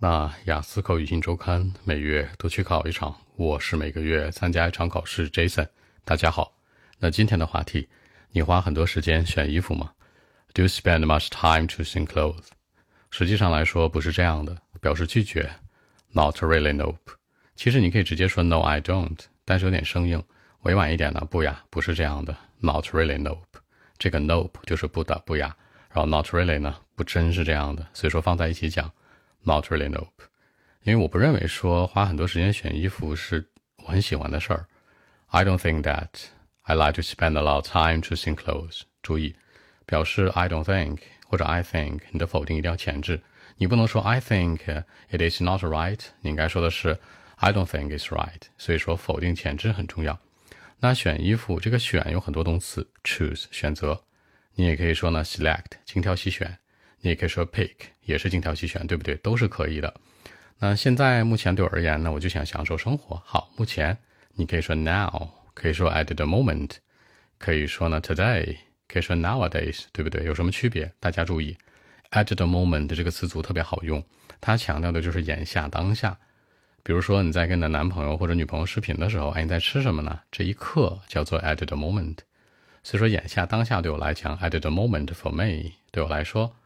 那雅思口语新周刊每月都去考一场，我是每个月参加一场考试。Jason，大家好。那今天的话题，你花很多时间选衣服吗？Do you spend much time choosing clothes？实际上来说不是这样的，表示拒绝，Not really, nope。其实你可以直接说 No, I don't，但是有点生硬，委婉一点呢，不呀，不是这样的，Not really, nope。这个 nope 就是不的，不呀，然后 Not really 呢，不真是这样的，所以说放在一起讲。Not really nope，因为我不认为说花很多时间选衣服是我很喜欢的事儿。I don't think that I like to spend a lot of time choosing clothes。注意，表示 I don't think 或者 I think，你的否定一定要前置，你不能说 I think it is not right，你应该说的是 I don't think it's right。所以说否定前置很重要。那选衣服这个选有很多动词，choose 选择，你也可以说呢 select 精挑细选。你也可以说 pick，也是精挑细选，对不对？都是可以的。那现在目前对我而言呢，我就想享受生活。好，目前你可以说 now，可以说 at the moment，可以说呢 today，可以说 nowadays，对不对？有什么区别？大家注意，at the moment 这个词组特别好用，它强调的就是眼下当下。比如说你在跟你的男朋友或者女朋友视频的时候，哎，你在吃什么呢？这一刻叫做 at the moment。所以说眼下当下对我来讲，at the moment for me，对我来说。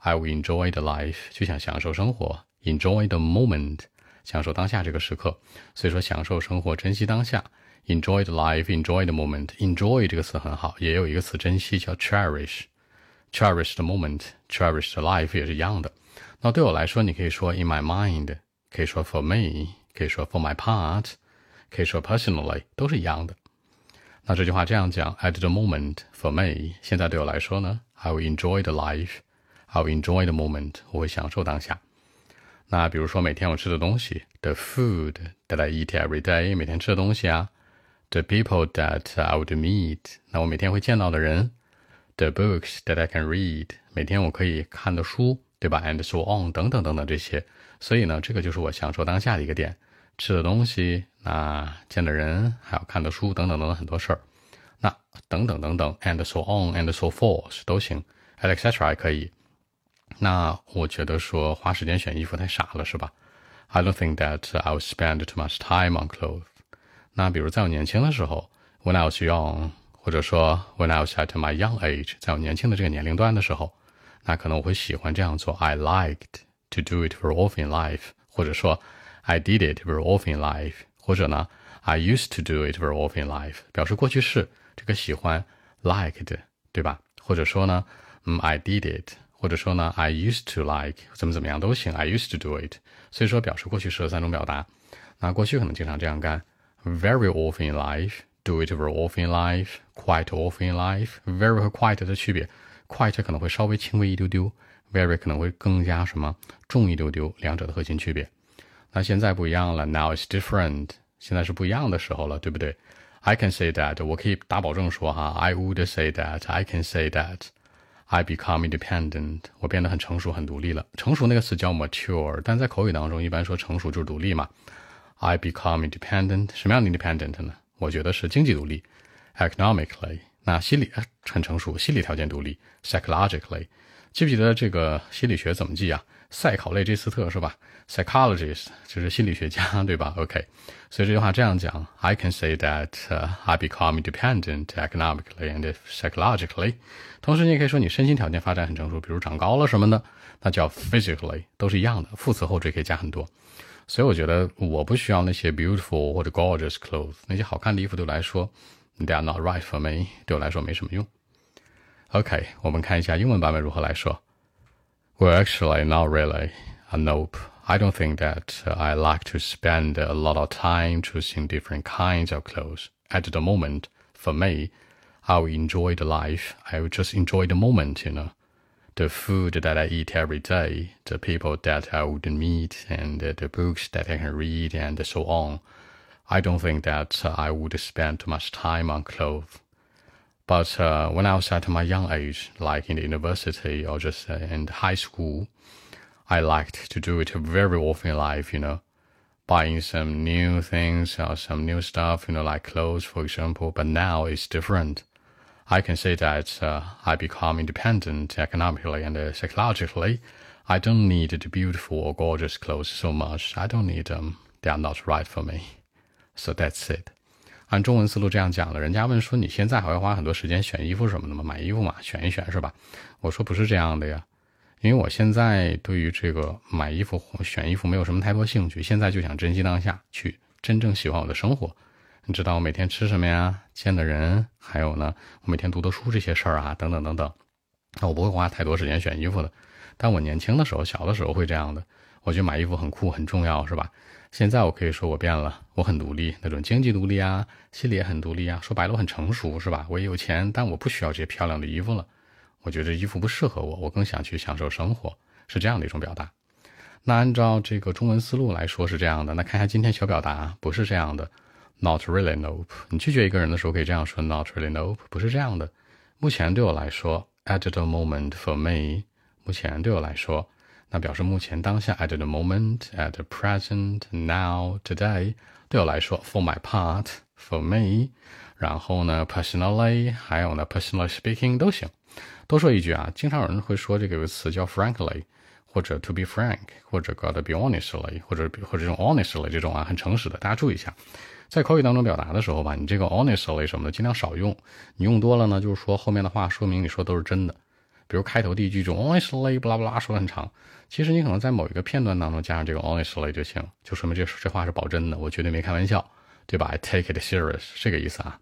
I will enjoy the life，就想享受生活，enjoy the moment，享受当下这个时刻。所以说，享受生活，珍惜当下，enjoy the life，enjoy the moment。enjoy 这个词很好，也有一个词珍惜叫 cherish，cherish the moment，cherish the life 也是一样的。那对我来说，你可以说 in my mind，可以说 for me，可以说 for my part，可以说 personally，都是一样的。那这句话这样讲：at the moment for me，现在对我来说呢，I will enjoy the life。 I'll enjoy the moment，我会享受当下。那比如说每天我吃的东西，the food that I eat every day，每天吃的东西啊，the people that I would meet，那我每天会见到的人，the books that I can read，每天我可以看的书，对吧？And so on，等等等等这些。所以呢，这个就是我享受当下的一个点，吃的东西，那见的人，还有看的书，等等等等很多事儿。那等等等等，and so on，and so forth 都行，etc 还可以。那我觉得说花时间选衣服太傻了，是吧？I don't think that I will spend too much time on clothes。那比如在我年轻的时候，when I was young，或者说 when I was at my young age，在我年轻的这个年龄段的时候，那可能我会喜欢这样做。I liked to do it very often in life，或者说 I did it very often in life，或者呢 I used to do it very often in life，表示过去式。这个喜欢 liked，对吧？或者说呢，嗯，I did it。 或者说呢，I used to like 怎么怎么样都行，I used to do it。所以说表示过去式的三种表达。那过去可能经常这样干，very often in life，do it very often in life，quite often in life。very 和 quite 的区别，quite 可能会稍微轻微一丢丢，very 可能会更加什么重一丢丢，两者的核心区别。那现在不一样了，now is different，现在是不一样的时候了，对不对？I can say that，我可以打保证说哈，I would say that，I can say that。 I become independent，我变得很成熟、很独立了。成熟那个词叫 mature，但在口语当中一般说成熟就是独立嘛。I become independent，什么样的 independent 呢？我觉得是经济独立，economically。那心理很成熟，心理条件独立，psychologically。记不记得这个心理学怎么记啊？赛考类这斯特是吧？Psychologist 就是心理学家，对吧？OK，所以这句话这样讲：I can say that I become independent economically and psychologically。同时，你也可以说你身心条件发展很成熟，比如长高了什么的，那叫 physically，都是一样的。副词后缀可以加很多。所以我觉得我不需要那些 beautiful 或者 gorgeous clothes，那些好看的衣服对我来说 ，they are not right for me，对我来说没什么用。OK，我们看一下英文版本如何来说。Well, actually, not really. Uh, nope. I don't think that uh, I like to spend a lot of time choosing different kinds of clothes. At the moment, for me, I will enjoy the life. I will just enjoy the moment, you know. The food that I eat every day, the people that I would meet, and the books that I can read, and so on. I don't think that uh, I would spend too much time on clothes. But uh, when I was at my young age, like in the university or just uh, in high school, I liked to do it very often in life, you know, buying some new things or some new stuff, you know, like clothes, for example. But now it's different. I can say that uh, I become independent economically and uh, psychologically. I don't need the beautiful or gorgeous clothes so much. I don't need them. They are not right for me. So that's it. 按中文思路这样讲了，人家问说你现在还会花很多时间选衣服什么的吗？买衣服嘛，选一选是吧？我说不是这样的呀，因为我现在对于这个买衣服、选衣服没有什么太多兴趣，现在就想珍惜当下，去真正喜欢我的生活。你知道我每天吃什么呀？见的人，还有呢，我每天读的书这些事儿啊，等等等等。那我不会花太多时间选衣服的，但我年轻的时候，小的时候会这样的。我觉得买衣服很酷，很重要，是吧？现在我可以说我变了，我很独立，那种经济独立啊，心里也很独立啊。说白了，我很成熟，是吧？我也有钱，但我不需要这些漂亮的衣服了。我觉得衣服不适合我，我更想去享受生活，是这样的一种表达。那按照这个中文思路来说是这样的。那看一下今天小表达，不是这样的。Not really, nope。你拒绝一个人的时候可以这样说：Not really, nope。不是这样的。目前对我来说，At the moment for me。目前对我来说，那表示目前当下。At the moment, at the present, now, today。对我来说，For my part, for me。然后呢，personally，还有呢，personally speaking 都行。多说一句啊，经常有人会说这个有个词叫 frankly，或者 to be frank，或者 got to be honestly，或者或者这种 honestly 这种啊，很诚实的，大家注意一下。在口语当中表达的时候吧，你这个 honestly 什么的尽量少用，你用多了呢，就是说后面的话说明你说都是真的。比如开头第一句中 honestly 不拉不拉说的很长，其实你可能在某一个片段当中加上这个 honestly 就行，就说明这这话是保真的，我绝对没开玩笑，对吧？I take it serious 这个意思啊。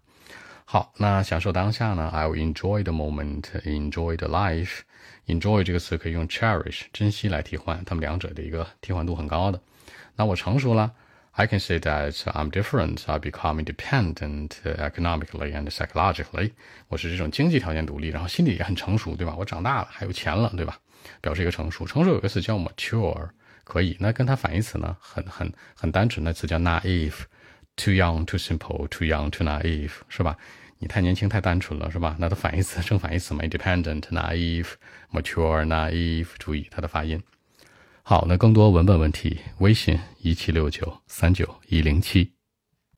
好，那享受当下呢？I'll enjoy the moment, enjoy the life. Enjoy 这个词可以用 cherish 珍惜来替换，它们两者的一个替换度很高的。那我成熟了。I can say that I'm different. I become independent economically and psychologically. 我是这种经济条件独立，然后心理也很成熟，对吧？我长大了，还有钱了，对吧？表示一个成熟。成熟有个词叫 mature，可以。那跟它反义词呢，很很很单纯的词叫 naive。Too young, too simple, too young, too naive，是吧？你太年轻，太单纯了，是吧？那它反义词，正反义词嘛，independent, naive, mature, naive。注意它的发音。 好，那更多文本问题，微信一七六九三九一零七。